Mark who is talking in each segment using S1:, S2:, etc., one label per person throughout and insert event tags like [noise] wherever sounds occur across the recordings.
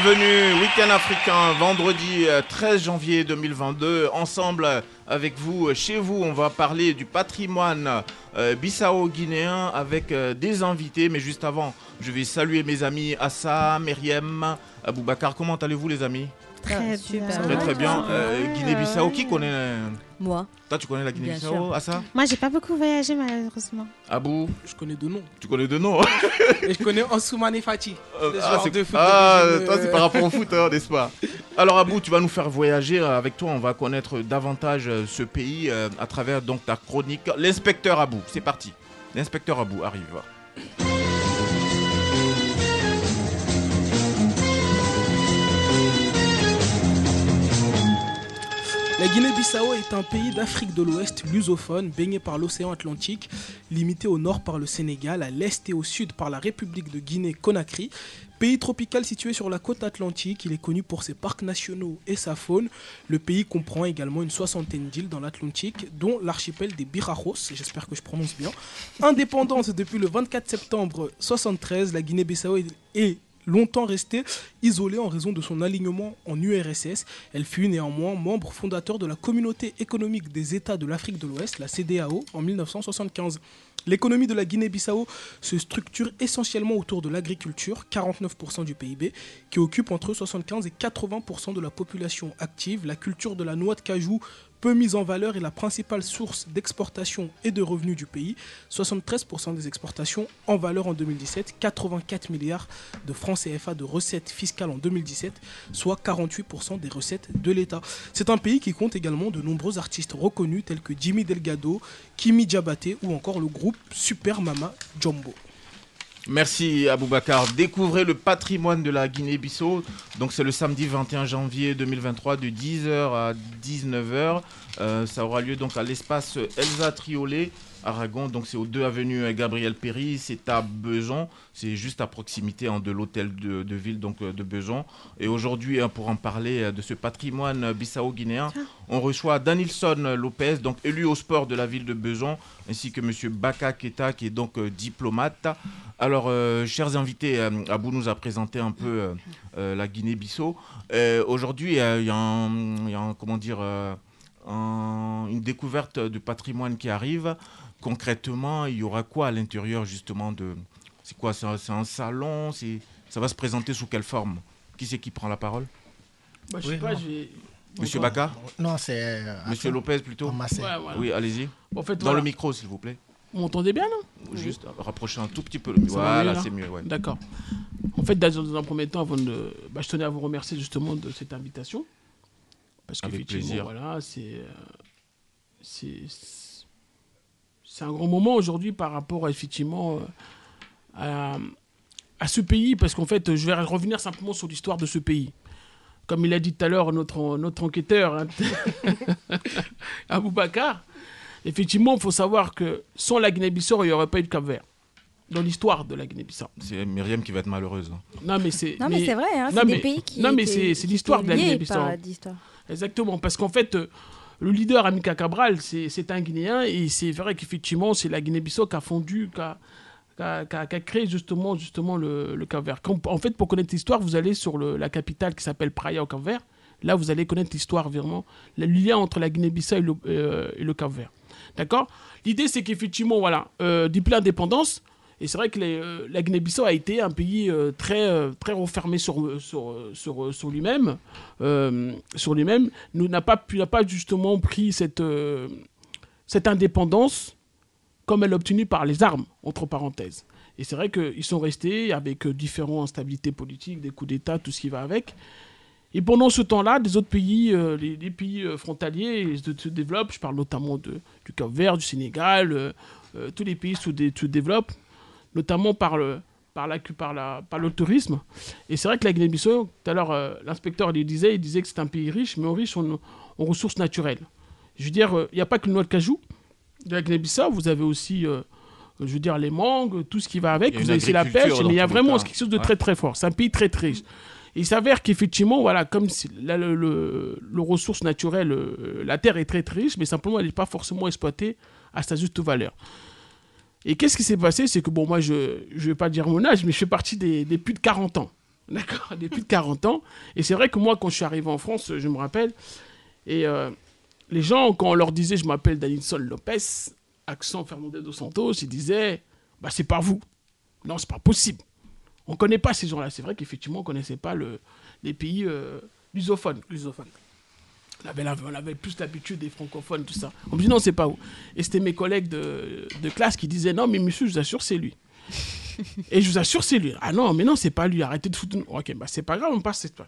S1: Bienvenus, week-end africain, vendredi euh, 13 janvier 2022. Ensemble euh, avec vous, euh, chez vous, on va parler du patrimoine euh, bissau-guinéen avec euh, des invités. Mais juste avant, je vais saluer mes amis Assa, Myriam, Aboubacar. Comment allez-vous les amis?
S2: Très
S3: super.
S1: Très très bien. Euh, Guinée-Bissau, qui connaît euh,
S3: Moi.
S1: Toi, tu connais la Guinée-Bissau. Assa
S2: Moi, j'ai pas beaucoup voyagé malheureusement.
S1: Abou,
S4: Je connais deux noms.
S1: tu connais deux noms
S4: Et je connais Ansoumane et Fati.
S1: Euh, ah, c'est- ah,
S4: euh,
S1: c'est par rapport au foot, hein, n'est-ce pas? Alors, Abou, tu vas nous faire voyager. euh, Avec toi, on va connaître davantage euh, ce pays euh, à travers donc ta chronique. L'inspecteur Abou, c'est parti. L'inspecteur Abou arrive.
S4: La Guinée-Bissau est un pays d'Afrique de l'Ouest lusophone, baigné par l'océan Atlantique, limité au nord par le Sénégal, à l'est et au sud par la République de Guinée-Conakry. Pays tropical situé sur la côte atlantique, il est connu pour ses parcs nationaux et sa faune. Le pays comprend également une soixantaine d'îles dans l'Atlantique, dont l'archipel des Birajos, j'espère que je prononce bien. Indépendante depuis le 24 septembre 73, la Guinée-Bissau est longtemps restée isolée en raison de son alignement en URSS. Elle fut néanmoins membre fondateur de la Communauté économique des États de l'Afrique de l'Ouest, la CDAO, en 1975. L'économie de la Guinée-Bissau se structure essentiellement autour de l'agriculture, 49% du PIB, qui occupe entre 75 et 80% de la population active. La culture de la noix de cajou, peu mise en valeur, est la principale source d'exportation et de revenus du pays. 73% des exportations en valeur en 2017, 84 milliards de francs CFA de recettes fiscales en 2017, soit 48% des recettes de l'État. C'est un pays qui compte également de nombreux artistes reconnus tels que Jimmy Delgado, Kimi Diabaté ou encore le groupe Super Mama Jumbo.
S1: Merci Aboubacar. Découvrez le patrimoine de la Guinée-Bissau. Donc c'est le samedi 21 janvier 2023 de 10h à 19h. Euh, ça aura lieu donc à l'espace Elsa Triolet. Aragon, donc c'est aux 2 avenue Gabriel Péry, c'est à Beson, c'est juste à proximité hein, de l'hôtel de, de ville donc euh, de Beson. Et aujourd'hui, hein, pour en parler euh, de ce patrimoine euh, bissau-guinéen, on reçoit Danilson Lopez, donc élu au sport de la ville de Beson, ainsi que Monsieur Baka Keta, qui est donc euh, diplomate. Alors, euh, chers invités, euh, Abou nous a présenté un peu euh, euh, la Guinée-Bissau. Euh, Aujourd'hui, euh, il y a, un, il y a un- comment dire, euh, un- une découverte de patrimoine qui arrive. Concrètement, il y aura quoi à l'intérieur justement de... C'est quoi C'est un, salon c'est- Ça va se présenter sous quelle forme? Qui c'est qui prend la parole?
S4: Bah, je
S5: Oui,
S4: sais pas, j'ai.
S1: Monsieur Baka?
S5: Non, c'est. euh,
S1: Monsieur Lopez plutôt?
S4: Ouais, voilà.
S1: Oui, allez-y.
S4: En fait,
S1: Dans
S4: voilà.
S1: le micro, s'il vous plaît.
S4: Vous m'entendez bien, non?
S1: Juste rapprocher un tout petit peu.
S4: Va mieux,
S1: Voilà,
S4: là
S1: c'est mieux. ouais.
S4: D'accord. En fait, dans dans un premier temps, avant de, bah, je tenais à vous remercier justement de cette invitation. Parce
S1: Avec
S4: qu'effectivement,
S1: plaisir.
S4: voilà, c'est, euh, c'est, c'est un grand moment aujourd'hui par rapport effectivement euh, à, à ce pays, parce qu'en fait, je vais revenir simplement sur l'histoire de ce pays. Comme il a dit tout à l'heure notre, notre enquêteur, hein, [laughs] Aboubacar, effectivement, il faut savoir que sans la Guinée-Bissau, il n'y aurait pas eu de Cap-Vert. Dans l'histoire de la Guinée-Bissau.
S1: C'est Myriam qui va être malheureuse. hein.
S4: Non, mais c'est.
S3: Non, mais, c'est vrai, hein, c'est
S4: mais-
S3: des pays qui.
S4: non, mais c'est- l'histoire de la Guinée-Bissau.
S3: d'histoire.
S4: Exactement, parce qu'en fait, euh, le leader Amika Cabral, c'est un Guinéen, et c'est vrai qu'effectivement, c'est la Guinée-Bissau qui a fondu, qui a, créé justement, justement le, le Cap-Vert. Quand- En fait, pour connaître l'histoire, vous allez sur la capitale qui s'appelle Praia au Cap-Vert. Là, vous allez connaître l'histoire vraiment, le lien entre la Guinée-Bissau et le, euh, et le Cap-Vert. D'accord? L'idée, c'est qu'effectivement, voilà, euh, depuis l'indépendance, et c'est vrai que euh, la Guinée-Bissau a été un pays euh, très, euh, très renfermé sur, sur, sur, lui-même, sur lui-même, n'a pas, pas justement pris cette, cette indépendance comme elle obtenue par les armes, entre parenthèses. Et c'est vrai qu'ils sont restés avec différentes instabilités politiques, des coups d'État, tout ce qui va avec. Et pendant ce temps-là, des autres pays, les, pays frontaliers se, se développent. Je parle notamment du Cap-Vert, du Sénégal,
S3: tous les pays se, se développent, notamment par le, par la, par la, par le tourisme. Et c'est vrai que la Guinée-Bissau, tout à l'heure, euh, l'inspecteur il disait, il disait que c'est un pays riche, mais riche en, en ressources naturelles. Je veux dire, euh, il n'y a pas que le noix de cajou de la Guinée-Bissau, vous avez aussi, euh, je veux dire, les mangues, tout ce qui va avec. Vous avez aussi la pêche, mais il y a vraiment quelque chose de
S1: Ouais.
S3: très très fort. C'est un pays très très riche. Et il s'avère qu'effectivement, voilà, comme la, le, le- le ressource naturelle, la terre est très très riche, mais simplement elle n'est pas forcément exploitée à sa juste valeur. Et qu'est-ce qui s'est passé? C'est que, bon, moi, je ne vais pas dire mon âge, mais je fais partie des, des plus de 40 ans. [laughs] D'accord? Des plus de 40 ans. Et c'est vrai que moi, quand je suis arrivé en France, je me rappelle, et euh, les gens, quand on leur disait je m'appelle Danilson Lopez, accent Fernandez dos Santos, ils disaient bah, c'est pas vous. Non, c'est pas possible. On ne connaît pas ces gens-là. C'est vrai qu'effectivement, on connaissait pas le, les pays lusophones. lusophones. On avait, la- on avait plus l'habitude des francophones, tout ça. On me dit non, c'est pas vous. Et c'était mes collègues de, de classe qui disaient non, mais monsieur, je vous assure, c'est lui. [laughs] Et je vous assure, c'est lui. Ah non, mais non, c'est pas lui. Arrêtez de foutre. Ok, bah c'est pas grave, on passe cette fois.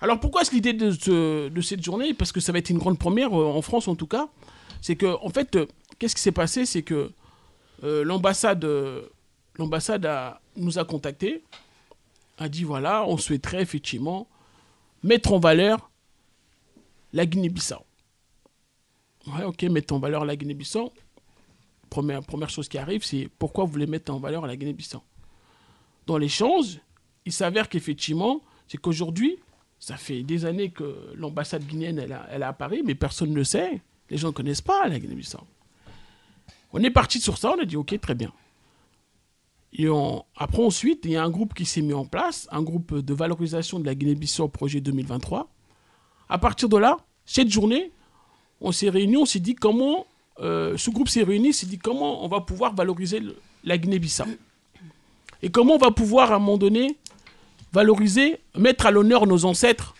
S3: Alors pourquoi est-ce l'idée de, ce- de cette journée? Parce que ça va être une grande première, euh, en France en tout cas. C'est que, en fait, euh, qu'est-ce qui s'est passé? C'est que euh, l'ambassade l'ambassade nous a contactés, a dit voilà, on souhaiterait effectivement mettre en valeur la Guinée-Bissau. Ouais, ok, mettre en valeur la Guinée-Bissau. Première, première chose qui arrive, c'est pourquoi vous voulez mettre en valeur la Guinée-Bissau? Dans l'échange, il s'avère qu'effectivement, c'est qu'aujourd'hui, ça fait des années que l'ambassade guinéenne, elle est à Paris, mais personne ne le sait. Les gens ne connaissent pas la Guinée-Bissau. On est parti sur ça, on a dit ok, très bien. Et on- après, ensuite, il y a un groupe qui s'est mis en place, un groupe de valorisation de la Guinée-Bissau projet 2023. À partir de là, cette journée, on s'est réunis, on s'est dit comment, euh, ce groupe s'est réuni, s'est dit comment on va pouvoir valoriser la Guinée-Bissau. Et comment on va pouvoir, à un moment donné, valoriser, mettre à l'honneur nos ancêtres,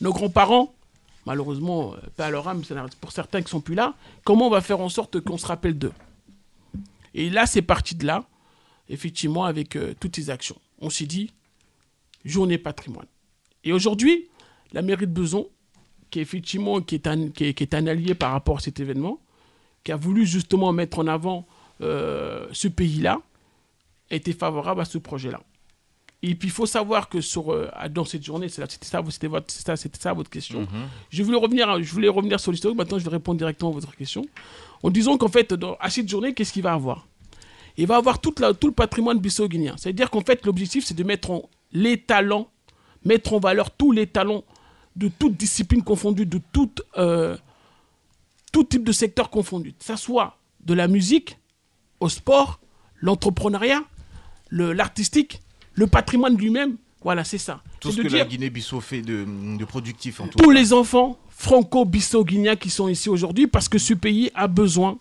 S3: nos grands-parents, malheureusement, pas à leur âme, pour certains qui sont plus là, comment on va faire en sorte qu'on se rappelle d'eux? Et là, c'est parti de là, effectivement, avec euh, toutes ces actions. On s'est dit, journée patrimoine. Et aujourd'hui, la mairie de Beson, qui est effectivement qui est, un, qui, est, qui est un allié par rapport à cet événement, qui a voulu justement mettre en avant euh, ce pays-là, était favorable à ce projet-là. Et puis il faut savoir que sur, euh, dans cette journée, c'était ça, c'était ça, c'était ça votre question. Je voulais revenir, je voulais revenir sur l'historique. Maintenant, je vais répondre directement à votre question. En disant qu'en fait, dans, à cette journée, qu'est-ce qu'il va avoir? Il va avoir toute la- tout le patrimoine bissau-guinéen. C'est-à-dire qu'en fait, l'objectif, c'est de mettre en, les talents, mettre en valeur tous les talents de toute discipline confondue, de toute, euh, tout type de secteur confondu. Que ça soit de la musique, au sport, l'entrepreneuriat, le- l'artistique, le patrimoine lui-même. Voilà, c'est ça.
S1: Tout ce
S3: de
S1: que
S3: dire-
S1: la Guinée-Bissau fait de, de productif en tout
S3: tous
S1: cas.
S3: les enfants franco-bissau-guinéens qui sont ici aujourd'hui parce que ce pays a besoin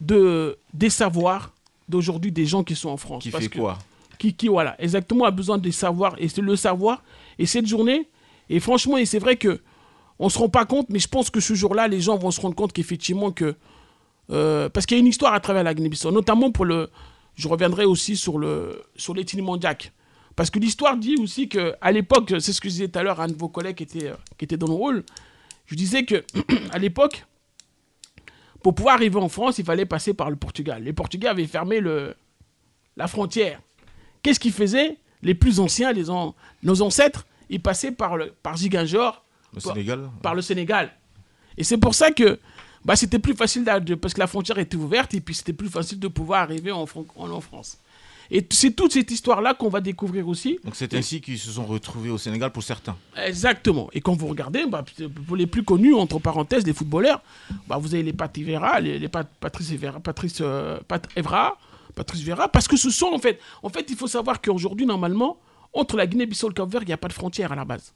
S3: de, des savoirs d'aujourd'hui des gens qui sont en France.
S1: Qui
S3: Parce
S1: fait
S3: que-
S1: quoi?
S3: qui, qui, voilà, exactement, a besoin des savoirs. Et c'est le savoir. Et cette journée, et franchement, et c'est vrai que on se rend pas compte, mais je pense que ce jour-là, les gens vont se rendre compte qu'effectivement, que. euh, parce qu'il y a une histoire à travers la Guinée-Bissau, notamment pour le. Je reviendrai aussi sur le sur. Parce que l'histoire dit aussi que à l'époque, c'est ce que je disais tout à l'heure un de vos collègues qui était, euh, était dans le rôle, je disais que [clears throat] à l'époque, pour pouvoir arriver en France, il fallait passer par le Portugal. Les Portugais avaient fermé le, la frontière. Qu'est-ce qu'ils faisaient? Les plus anciens, les an- nos ancêtres, ils passaient par, le, par
S1: Le
S3: par-
S1: Sénégal
S3: par le Sénégal. Et c'est pour ça que bah, c'était plus facile, de- parce que la frontière était ouverte, et puis c'était plus facile de pouvoir arriver en, en, en France. Et c'est toute cette histoire-là qu'on va découvrir aussi.
S1: Donc c'est ainsi qu'ils se sont retrouvés au Sénégal pour certains.
S3: Exactement. Et quand vous regardez, bah, pour les plus connus, entre parenthèses, les footballeurs, bah, vous avez les Pat Evra, les, les Pat- Patrice Evra, Patrice, euh, Pat Evra, Patrice Vera, parce que ce sont en fait, en fait, il faut savoir qu'aujourd'hui, normalement, entre la Guinée-Bissau et le Cap-Vert, il n'y a pas de frontière à la base.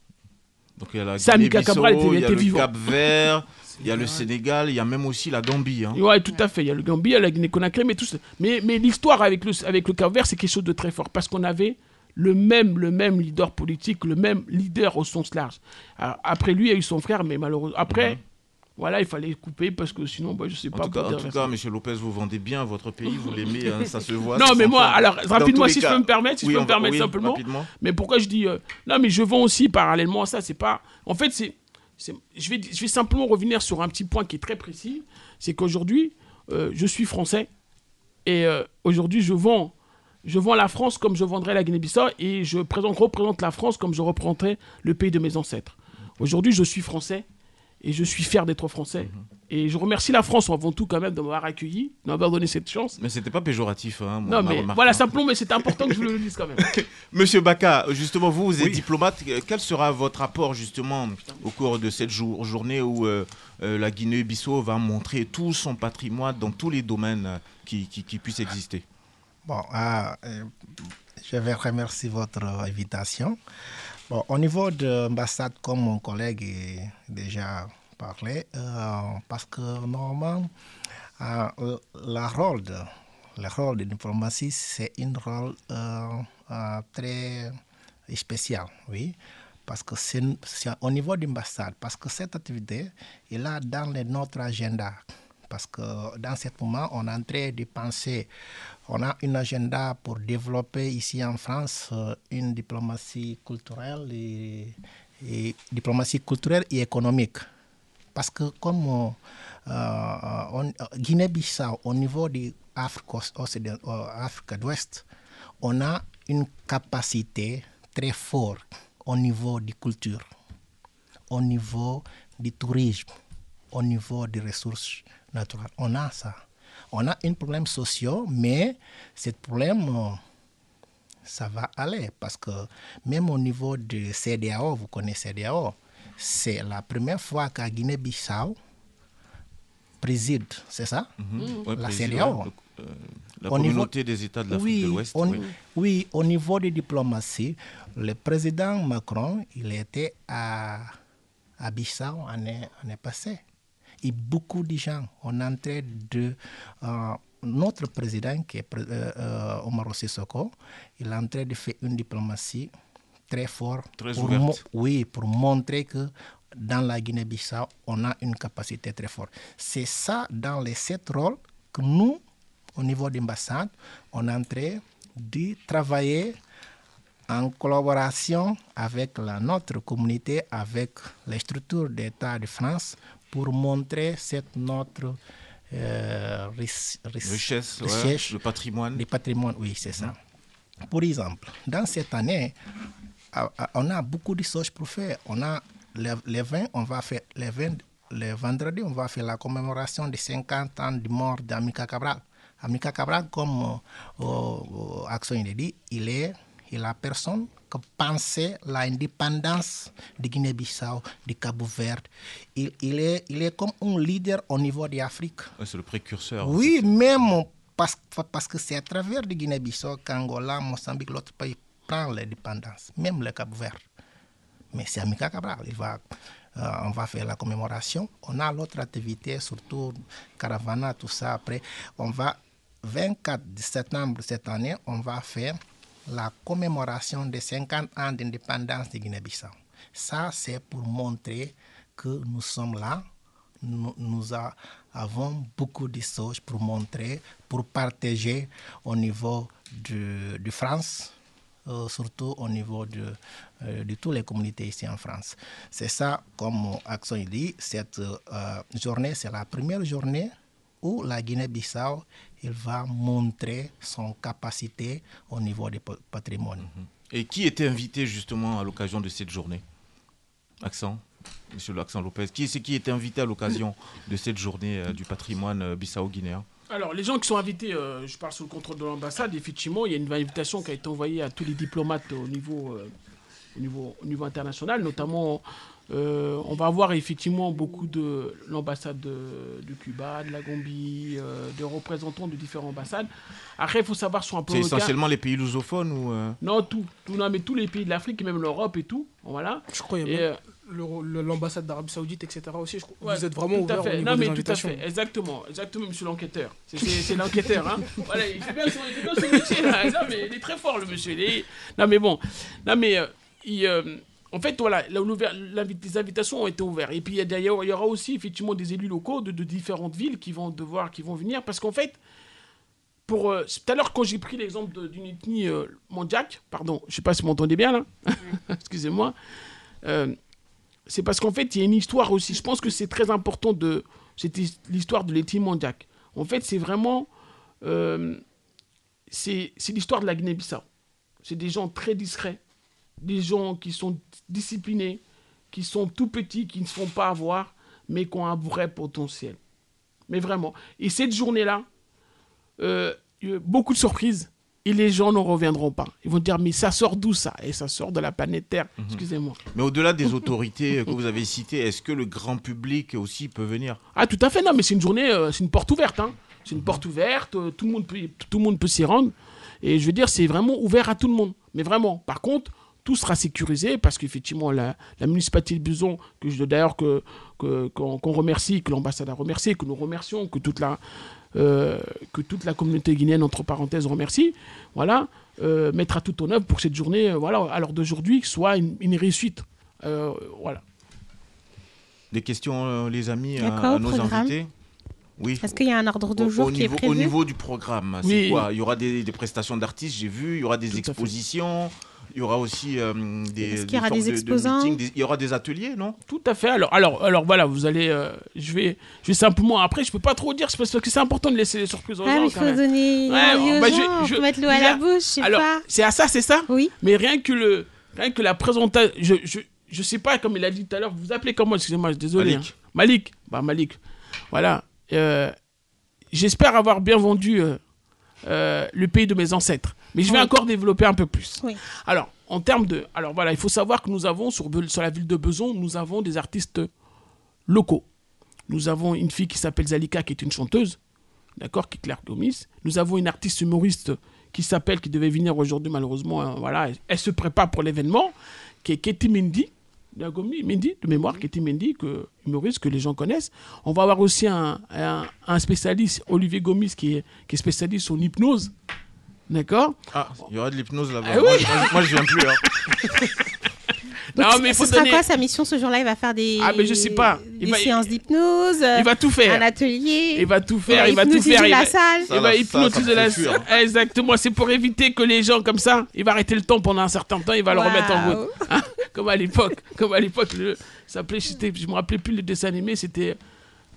S1: Donc il y a la Guinée-Bissau, [laughs] il y a le
S3: vivant.
S1: Cap-Vert, il y a le Sénégal, il y a même aussi la Gambie. hein.
S3: Ouais, tout à fait. Il y a le Gambie, il y a la Guinée-Conakry, mais tout ça. Mais, mais l'histoire avec le, avec le Cap-Vert, c'est quelque chose de très fort, parce qu'on avait le même, le même leader politique, le même leader au sens large. Alors, après lui, il y a eu son frère, mais malheureusement, après, voilà, il fallait couper, parce que sinon, bah, je sais.
S1: En
S3: pas.
S1: tout, cas, en tout cas, Monsieur Lopez, vous vendez bien votre pays, vous l'aimez, hein, ça se voit.
S3: Non, mais moi, alors, rapidement, si je peux me permettre, si
S1: Oui,
S3: je peux me permettre
S1: oui,
S3: simplement.
S1: rapidement.
S3: Mais pourquoi je dis. euh, Non, mais je vends aussi parallèlement à ça. C'est pas. En fait, c'est. c'est- Je vais, je vais simplement revenir sur un petit point qui est très précis. C'est qu'aujourd'hui, euh, je suis français. Et euh, aujourd'hui, je vends, je vends la France comme je vendrais la Guinée-Bissau et je présente, représente la France comme je représenterais le pays de mes ancêtres. Aujourd'hui, je suis français et je suis fier d'être français.
S1: Mhm.
S3: Et je remercie la France avant tout quand même de m'avoir accueilli, de m'avoir donné cette chance.
S1: Mais c'était pas péjoratif. Hein,
S3: Non,
S1: on a
S3: mais
S1: remarqué,
S3: voilà,
S1: hein.
S3: simplement, mais c'est important que je le dise quand même. [laughs]
S1: Monsieur Baka, justement, vous, vous êtes
S5: Oui.
S1: diplomate. Quel sera votre apport, justement, au cours de cette jour- journée où euh, euh, la Guinée-Bissau va montrer tout son patrimoine dans tous les domaines qui, qui, qui puissent exister?
S5: Bon, ah, euh, je vais remercier votre invitation. Au niveau de l'ambassade, comme mon collègue est déjà parlé, euh, parce que normalement, euh, le, le rôle de, le rôle de diplomatie, c'est un rôle euh, euh, très spécial, oui. Parce que c'est au niveau de l'ambassade, parce que cette activité est là dans notre agenda. Parce que dans ce moment, on est en train de penser, on a un agenda pour développer ici en France euh, une diplomatie culturelle et, diplomatie culturelle et économique. Parce que comme euh, euh, Guinée-Bissau, au niveau de l'Afrique d'Ouest, on a une capacité très forte au niveau de culture, au niveau du tourisme, au niveau des ressources On a ça. On a un problème social, mais ce problème, euh, ça va aller parce que même au niveau de CDAO, vous connaissez CDAO, c'est la première fois qu'à Guinée-Bissau préside, c'est ça?
S1: Ouais,
S5: La
S1: président,
S5: CEDEAO.
S1: euh, La
S5: Au niveau-
S1: communauté des États de l'Afrique
S5: oui,
S1: de l'Ouest. oui.
S5: oui, au niveau de diplomatie, le président Macron, il était à, à Bissau l'année année passée. Et beaucoup de gens entré de... euh, notre président, qui est euh, euh, Omar Sissoko, il est en train de faire une diplomatie très forte.
S1: Très
S5: pour oui, pour montrer que dans la Guinée-Bissau, on a une capacité très forte. C'est ça, dans les sept rôles, que nous, au niveau d'ambassade, on est en train de travailler en collaboration avec la, notre communauté, avec les structures d'État de France, pour montrer cette notre euh,
S1: Richesse, ouais, le patrimoine.
S5: du patrimoine, oui, c'est ça. Pour exemple, dans cette année, on a beaucoup de choses pour faire. On a les, les 20, on va faire les 20, le vendredi, on va faire la commémoration des 50 ans de mort d'Amika Cabral. Amika Cabral, comme euh, euh, Action il dit, il est, il est la personne qui pensait l'indépendance de Guinée-Bissau, de Cabo-Verde. Il, il, est, il est comme un leader au niveau de l'Afrique.
S1: C'est le précurseur.
S5: Oui, même parce, parce que c'est à travers de Guinée-Bissau qu'Angola, Mozambique, l'autre pays prend l'indépendance, même le Cap-Vert. Mais c'est Amika Cabral. Il va, euh, on va faire la commémoration. On a l'autre activité, surtout Caravana, tout ça. Après, on va, 24 septembre cette année, on va faire la commémoration des 50 ans d'indépendance de Guinée-Bissau. Ça, c'est pour montrer que nous sommes là, nous, avons beaucoup de choses pour montrer, pour partager au niveau de, France, euh, surtout au niveau de, euh, de toutes les communautés ici en France. C'est ça, comme Action dit, cette euh, journée, c'est la première journée où la Guinée-Bissau il va montrer son capacité au niveau du pa- patrimoine.
S1: Et qui était invité justement à l'occasion de cette journée? Accent Monsieur Accent Lopez. Qui c'est qui était invité à l'occasion de cette journée euh, du patrimoine euh, bissau-guinéen?
S3: Alors, les gens qui sont invités, euh, je parle sous le contrôle de l'ambassade, effectivement, il y a une invitation qui a été envoyée à tous les diplomates au niveau, euh, au niveau, au niveau international, notamment, euh, on va avoir effectivement beaucoup de l'ambassade de, de Cuba, de la Gambie, euh, de représentants de différentes ambassades. Après, il faut savoir sur un plan
S1: C'est essentiellement les pays lusophones ou euh,
S3: Non, tout, tout, non, mais tous les pays de l'Afrique, et même l'Europe et tout, voilà.
S4: Je crois qu'il y a
S3: euh,
S4: le- le- l'ambassade d'Arabie Saoudite, etc. aussi. Je crois.
S3: Ouais,
S4: vous êtes vraiment
S3: tout
S4: ouvert
S3: à
S4: au
S3: fait.
S4: niveau
S3: Non,
S4: des
S3: mais tout à fait. Exactement. Exactement, monsieur l'enquêteur. C'est- l'enquêteur. Hein. [laughs] Voilà, il fait bien son, il fait bien son métier. Là. Non, mais il est très fort, le monsieur. Il est- Non, mais bon. Non, mais euh, il, euh, en fait, voilà, les invitations ont été ouvertes. Et puis, il y aura aussi effectivement des élus locaux de, de différentes villes qui vont devoir, qui vont venir. Parce qu'en fait, pour euh, tout à l'heure, quand j'ai pris l'exemple d'une ethnie euh, pardon, je sais pas si vous m'entendez bien là, [laughs] excusez-moi, euh, c'est parce qu'en fait, il y a une histoire aussi. Je pense que c'est très important de. C'était l'histoire de l'ethnie Mandjak. En fait, c'est vraiment euh, c'est c'est l'histoire de la Guinée-Bissau. C'est des gens très discrets, des gens qui sont disciplinés, qui sont tout petits, qui ne se font pas avoir, mais qui ont un vrai potentiel. Mais vraiment. Et cette journée-là, euh, a beaucoup de surprises. Et les gens n'en reviendront pas. Ils vont dire, mais ça sort d'où ça? Et ça sort de la planète Terre. Excusez-moi.
S1: Mais au-delà des [laughs] autorités que vous avez citées, est-ce que le grand public aussi peut venir?
S3: Ah, tout à fait, non, mais c'est une journée, euh, c'est une porte ouverte. hein. C'est une porte ouverte, euh, tout le monde peut, tout le monde peut s'y rendre. Et je veux dire, c'est vraiment ouvert à tout le monde. Mais vraiment, par contre, tout sera sécurisé parce qu'effectivement, la, la municipalité de Buson, que je d'ailleurs que, que- qu'on qu'on remercie, que l'ambassade a remercié, que nous remercions, que toute la, euh, que toute la communauté guinéenne, entre parenthèses, remercie, voilà, euh, mettra tout en œuvre pour que cette journée, euh, voilà, à l'heure d'aujourd'hui, soit une, une réussite. Euh, voilà.
S1: Des questions, euh, les amis, à, nos
S2: programme
S1: invités? Oui.
S2: Est-ce qu'il y a un ordre de
S1: Au,
S2: jour
S1: au
S2: qui
S1: niveau,
S2: est prévu?
S1: au niveau du programme, c'est
S3: Oui.
S1: quoi? Il y aura des, des prestations d'artistes, j'ai vu, il y aura des
S3: Tout
S1: expositions, il y aura aussi euh, des,
S2: Est-ce qu'il
S1: des
S2: y aura des
S1: de- de
S2: exposants
S1: meetings, des- il y aura des ateliers, non?
S3: Tout à fait. Alors, alors, alors voilà, vous allez. euh, je, vais, je vais simplement. Après, je peux pas trop dire, c'est parce que c'est important de laisser les surprises aux
S2: Ah,
S3: gens.
S2: il
S3: quand
S2: faut
S3: même.
S2: donner
S3: Ouais,
S2: aux
S3: bah, je-
S2: gens,
S3: je-
S2: faut mettre l'eau à la bouche, je sais
S3: Alors,
S2: pas.
S3: c'est à ça, c'est ça?
S2: Oui.
S3: Mais rien que, le, rien que la présentation. Je, je, je sais pas, comme il a dit tout à l'heure, vous vous appelez comment? Excusez-moi, je suis désolé.
S1: Malik.
S3: hein. Malik. Bah, Malik. Voilà. Euh, J'espère avoir bien vendu euh, euh, le pays de mes ancêtres. Mais je vais
S2: Oui.
S3: encore développer un peu plus.
S2: Oui.
S3: Alors, en termes de. Alors voilà, il faut savoir que nous avons, sur, sur la ville de Beson, nous avons des artistes locaux. Nous avons une fille qui s'appelle Zalika, qui est une chanteuse, d'accord, qui est Claire Gomis. Nous avons une artiste humoriste qui s'appelle, qui devait venir aujourd'hui, malheureusement, hein, voilà, elle, elle se prépare pour l'événement, qui est Katie Mendy, de Gomi, Mendy, de mémoire, Katie Mendy, que, humoriste que les gens connaissent. On va avoir aussi un, un, un spécialiste, Olivier Gomis, qui est, qui est spécialiste en hypnose, d'accord
S1: Ah, il y aura de l'hypnose là-bas.
S3: Ah
S1: moi,
S3: oui.
S1: moi, moi, je viens plus. hein. [laughs]
S2: Donc,
S3: Non, mais il
S2: ce
S3: faut
S2: sera
S3: donner-
S2: quoi sa mission ce jour-là? Il va faire des,
S3: Ah, mais je sais pas. Il
S2: des
S3: va-
S2: séances d'hypnose,
S3: Il va tout faire.
S2: un atelier.
S3: Il va tout
S2: il
S3: faire,
S2: va
S3: il va tout faire. il
S2: la
S3: va-
S2: salle.
S1: Ça
S3: il
S1: va-
S3: va
S1: ça,
S3: hypnotiser
S1: me
S3: la
S1: fuir.
S3: Exactement, c'est pour éviter que les gens comme ça, il va arrêter le temps pendant un certain temps, il va le remettre en route. Hein, [laughs] comme à l'époque, comme à l'époque, le, ça s'appelait, je me rappelais plus le dessin animé, c'était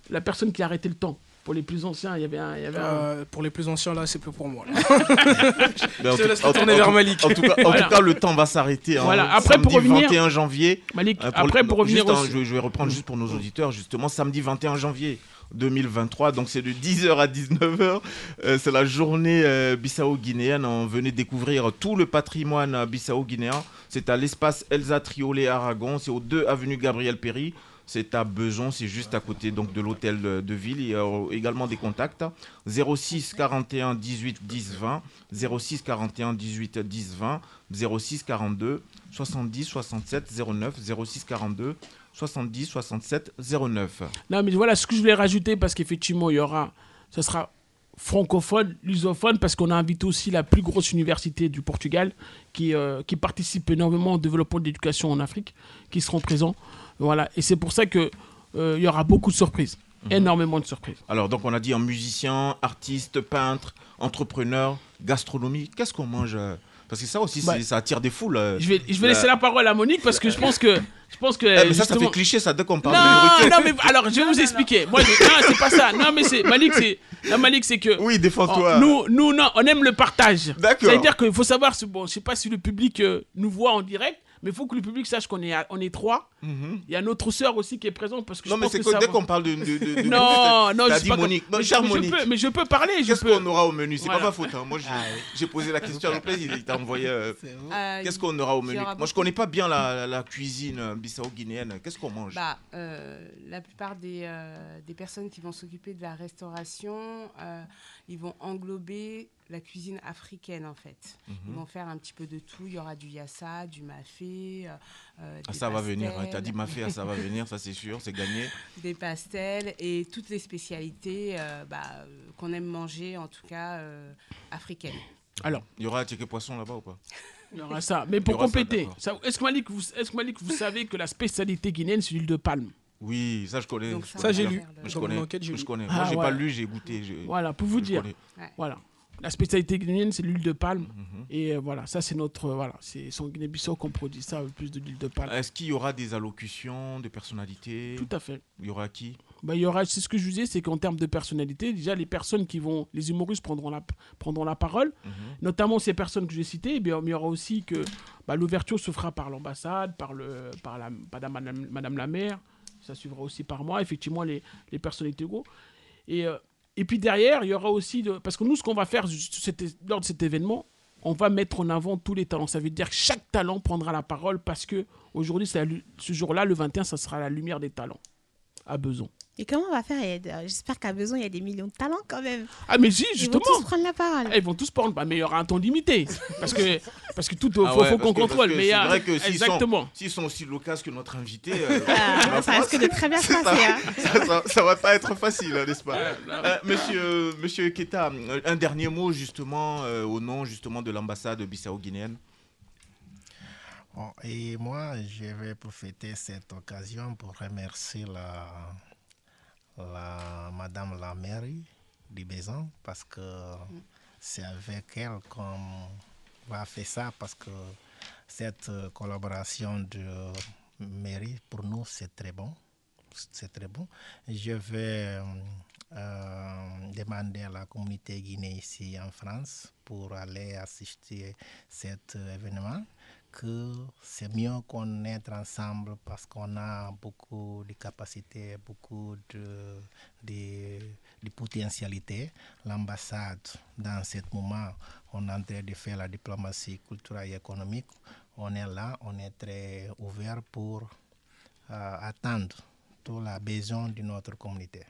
S3: la personne qui arrêtait le temps. Pour les plus anciens, il y avait un, il y avait un-
S4: Euh, pour les plus anciens, là, c'est plus pour moi. là. [laughs]
S1: Mais en
S4: Je
S1: tout-
S4: laisse
S1: en-
S4: retourner
S1: en-
S4: vers Malik.
S1: En tout cas, en
S3: Voilà.
S1: tout cas, le temps va s'arrêter. hein.
S3: Voilà. Après, pour
S1: Samedi
S3: revenir-
S1: 21 janvier.
S3: Malik.
S1: Euh, pour
S3: après,
S1: le-
S3: pour revenir
S1: juste, hein, je, je vais reprendre juste pour nos auditeurs, justement, samedi 21 janvier 2023, donc c'est de 10h à 19h, euh, c'est la journée euh, bissau-guinéenne, on venait découvrir tout le patrimoine bissau-guinéen, c'est à l'espace Elsa Triolet Aragon, c'est au 2 avenue Gabriel Péry, c'est à Beson, c'est juste à côté donc de l'hôtel de, ville. Il y a également des contacts 06 41 18 10 20, 06 41 18 10 20, 06 42 70 67 09, 06 42 70 67 09.
S3: Non, mais voilà ce que je voulais rajouter parce qu'effectivement, il y aura, ce sera francophone, lusophone, parce qu'on a invité aussi la plus grosse université du Portugal euh, qui participe énormément au développement de l'éducation en Afrique, qui seront présents. Voilà, et c'est pour ça que euh, il y aura beaucoup de surprises, énormément de surprises.
S1: Alors donc on a dit un musicien, artiste, peintre, entrepreneur, gastronomie. Qu'est-ce qu'on mange euh Parce que ça aussi,
S3: Bah,
S1: ça attire des foules. euh.
S3: Je vais, je vais
S1: La-
S3: laisser la parole à Monique parce que je pense que, je pense que.
S1: Eh, mais ça, ça fait cliché, ça, dès qu'on parle de
S3: Non,
S1: nourriture.
S3: non, mais alors je vais vous expliquer. Moi, je- non, c'est pas ça. Non, mais c'est Malik, c'est non, Malik, c'est que
S1: Oui, défends-toi.
S3: Oh, nous, nous, non, on aime le partage.
S1: D'accord.
S3: C'est-à-dire qu'il faut savoir, bon, je sais pas si le public euh, nous voit en direct, mais il faut que le public sache qu'on est, à- on est trois.
S1: Mhm.
S3: Il y a notre sœur aussi qui est présente parce que
S1: Non,
S3: je
S1: mais c'est
S3: que
S1: que
S3: ça
S1: dès
S3: va-
S1: qu'on parle de. de, de- de- [laughs]
S3: Non, non, je
S1: dit
S3: pas
S1: Monique.
S3: comme-
S1: Non,
S3: mais, je- peux, mais je peux parler.
S1: Qu'est-ce
S3: peux.
S1: qu'on aura au menu? C'est
S3: Voilà.
S1: pas ma faute. hein. Moi, j'ai j'ai posé la question à Lopez, il il t'a envoyé. euh, [laughs]
S6: Euh,
S1: Qu'est-ce qu'on aura au menu? Moi, je connais pas bien la, la- la cuisine euh, bissau-guinéenne. Qu'est-ce qu'on mange?
S6: Bah, euh, la plupart des, euh, des personnes qui vont s'occuper de la restauration, ils vont englober la cuisine africaine en fait. Ils
S1: Mhm.
S6: vont faire un petit peu de tout. Il y aura du yassa, du mafé. euh, euh,
S1: Ah,
S6: des
S1: ça va venir.
S6: pastels,
S1: T'as dit ma fille, ah, ça va venir, ça c'est sûr, c'est gagné. [laughs]
S6: Des pastels et toutes les spécialités euh, bah, qu'on aime manger, en tout cas euh, africaines.
S3: Alors,
S1: Il y aura un ticket poisson là-bas ou pas?
S3: Il y aura ça. Mais pour compléter, est-ce que Malik, vous, est-ce que Malik, vous savez que la spécialité guinéenne, c'est l'huile de palme?
S1: Oui, ça je connais.
S6: Donc
S1: je
S6: ça,
S4: j'ai lu.
S1: Je connais. Je
S4: lu.
S1: connais.
S3: Ah,
S1: Moi, j'ai pas
S3: ouais.
S1: lu, j'ai goûté.
S3: Voilà, pour vous
S1: je
S3: dire. Voilà. La spécialité guinéenne, c'est l'huile de palme.
S1: Mhm.
S3: Et euh, voilà, ça, c'est notre. euh, voilà, c'est son Guinée-Bissau qu'on produit ça, le plus de l'huile de palme.
S1: Est-ce qu'il y aura des allocutions de personnalités?
S3: Tout à fait.
S1: Il y aura qui?
S3: Bah, il y aura, c'est ce que je vous disais, c'est qu'en termes de personnalité, déjà les personnes qui vont, les humoristes prendront la, prendront la parole, notamment ces personnes que j'ai citées, eh bien, il y aura aussi que bah, l'ouverture se fera par l'ambassade, par, le, par la, madame, madame, madame la maire, ça suivra aussi par moi, effectivement, les, les personnalités gros. Et, euh, et puis derrière, il y aura aussi, de, parce que nous, ce qu'on va faire lors de cet événement, on va mettre en avant tous les talents. Ça veut dire que chaque talent prendra la parole parce que aujourd'hui, ce jour-là, le 21, ça sera la lumière des talents à besoin.
S2: Et comment on va faire? J'espère qu'à besoin, il y a des millions de talents quand même.
S3: Ah mais si,
S2: Ils vont
S3: justement.
S2: tous prendre la parole.
S3: Ils vont tous prendre, bah, mais il y aura un temps limité. Parce que, parce que tout, faut,
S1: Ah
S3: faut
S1: ouais,
S3: qu'on contrôle. Mais il y a-
S1: c'est vrai que s'ils
S3: exactement.
S1: sont, s'ils sont aussi loquaces que notre invité, euh,
S2: Ah, ça
S1: foi,
S2: risque de très bien [laughs] se
S1: ça-
S2: passer. hein.
S1: ça, ça- ça va pas être facile, hein, n'est-ce pas? Euh, Monsieur, Monsieur Keta, un dernier mot justement euh, au nom justement de l'ambassade bissau-guinéenne.
S5: Bon, et moi, je vais profiter de cette occasion pour remercier la, la Madame la mairie du Bézan parce que c'est avec elle qu'on va faire ça parce que cette euh, collaboration de mairie, pour nous, c'est très bon. C'est très bon. Je vais euh, euh, demander à la communauté guinéenne ici en France pour aller assister à cet événement que c'est mieux qu'on être ensemble parce qu'on a beaucoup de capacités, beaucoup de, de, potentialités. L'ambassade, dans ce moment, on est en train de faire la diplomatie culturelle et économique. On est là, on est très ouvert pour euh, attendre tous les besoins de notre communauté.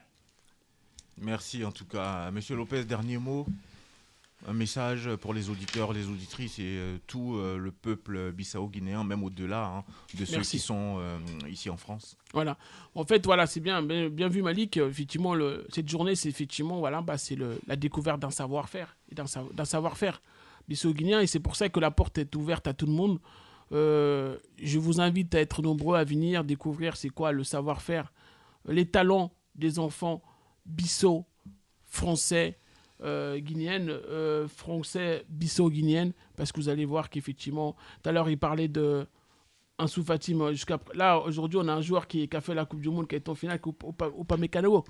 S1: Merci en tout cas, Monsieur Lopez. Dernier mot, un message pour les auditeurs, les auditrices et euh, tout euh, le peuple bissau-guinéen, même au-delà hein, de ceux qui sont euh, ici en France.
S3: Voilà. En fait, voilà, c'est bien, bien, bien vu Malik. Effectivement, le, cette journée, c'est effectivement, voilà, bah, c'est la découverte d'un savoir-faire et d'un sa- d'un savoir-faire bissau-guinéen. Et c'est pour ça que la porte est ouverte à tout le monde. Je vous invite à être nombreux à venir découvrir c'est quoi le savoir-faire, les talents des enfants bissau, français, euh, euh, français, bissau-guinéennes, parce que vous allez voir qu'effectivement, tout à l'heure, il parlait de Ansou Fati, moi, jusqu'à là aujourd'hui on a un joueur qui, qui a fait la Coupe du Monde qui est en finale Upa- Upa- Upamecano.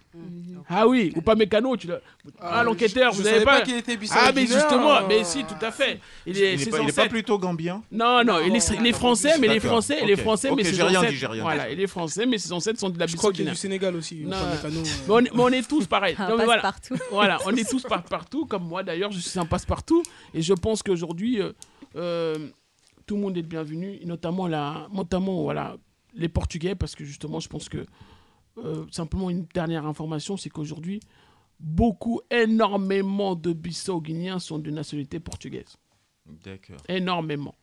S3: Ah oui, Upamecano, tu l'as. Ah,
S4: Ah,
S3: l'enquêteur,
S4: je-
S3: vous savez pas.
S4: pas qu'il était
S3: Ah mais justement,
S4: euh.
S3: mais si tout à fait. Il est,
S1: Il n'est pas, il est pas plutôt gambien
S3: Non non, il est, il est français, mais les français, les français, mais
S1: Ok,
S3: ses
S1: j'ai rien dit,
S3: ancêtres-
S1: j'ai rien dit.
S3: Voilà, il est français, mais ses ancêtres sont de la
S4: Je crois qu'il y a
S3: Bissau-Guinée.
S4: du Sénégal aussi.
S3: Mais on, est- est tous pareils. [laughs] [laughs] Voilà. on est tous par- partout, comme moi d'ailleurs, je suis un passe-partout. Et je pense qu'aujourd'hui, euh, euh, tout le monde est le bienvenu, et notamment, la, notamment voilà, les Portugais, parce que justement, je pense que, euh, simplement une dernière information, c'est qu'aujourd'hui, beaucoup, énormément de Bissau-Guinéens sont de nationalité portugaise.
S1: D'accord.
S3: Énormément.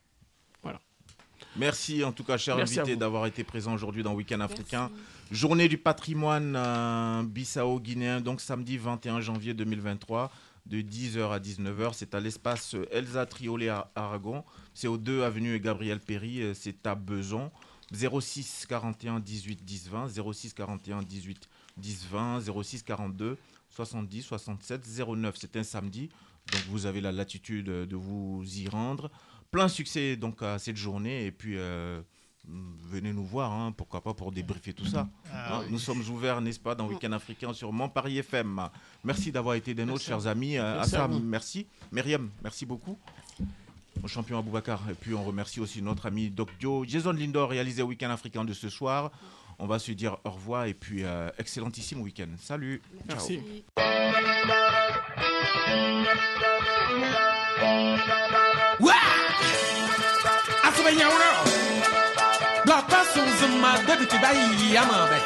S1: Merci en tout cas, cher
S3: Merci
S1: invité, d'avoir été présent aujourd'hui dans Week-end africain. Journée du patrimoine euh, bissau-guinéen, donc samedi 21 janvier 2023, de 10h à 19h. C'est à l'espace euh, Elsa Triolet à Aragon. C'est au 2 avenue Gabriel Péry, euh, c'est à Beson. 06 41 18 10 20, 06 41 18 10 20, 06 42 70 67 09. C'est un samedi, donc vous avez la latitude de vous y rendre. Plein succès donc à cette journée et puis euh, venez nous voir, hein, pourquoi pas pour débriefer tout ça.
S5: Ah
S1: Hein, Nous sommes ouverts, n'est-ce pas, dans Week-end africain sur Mont Paris FM. Merci d'avoir été des nôtres, chers amis. Euh,
S3: Merci
S1: Assam, merci. Myriam, merci beaucoup. Au champion Aboubacar. Et puis on remercie aussi notre ami Doc Dio. Jason Lindor réalisé Week-end africain de ce soir. On va se dire au revoir et puis euh, excellentissime week-end. Salut. Ciao.
S3: Merci.
S7: Blata sunzuma debi tibai yamabe.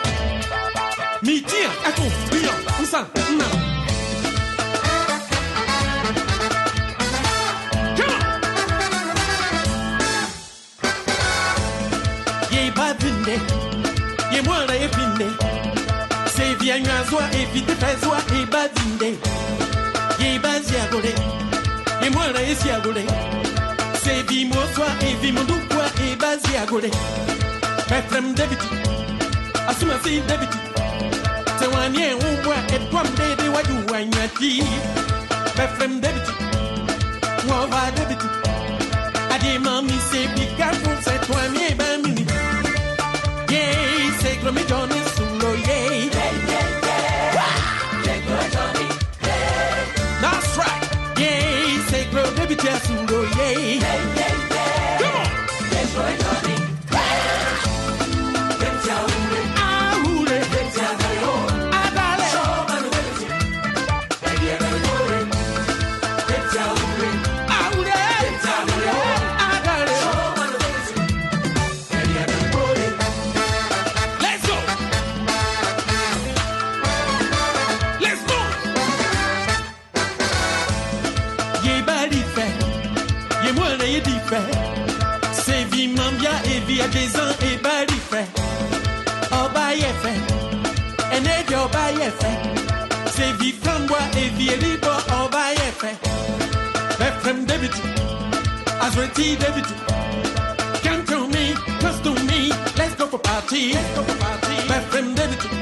S7: Mitia ako biyo usan na. Come on. Ye badinde. Ye mwana ye pinde. Se via nyazwa e vite fezwa e badinde. Ye bazi agole. Ye mwana ye si agole. Se vi moswa agole mɛfrɛm dawid asomasi dawid sɛ wanneɛ wo mu a ɛtoam deede wagye wo anyati mɛfrɛm dawid wɔva dawid ade ma mommy say be careful. Et n'est que, oh, bah, y est fait. C'est vie flamboie et vie libre, oh, bah, y est fait. Befrem David, Azreti David. Come to me, close to me, let's go for party. Let's go for party. Befrem David,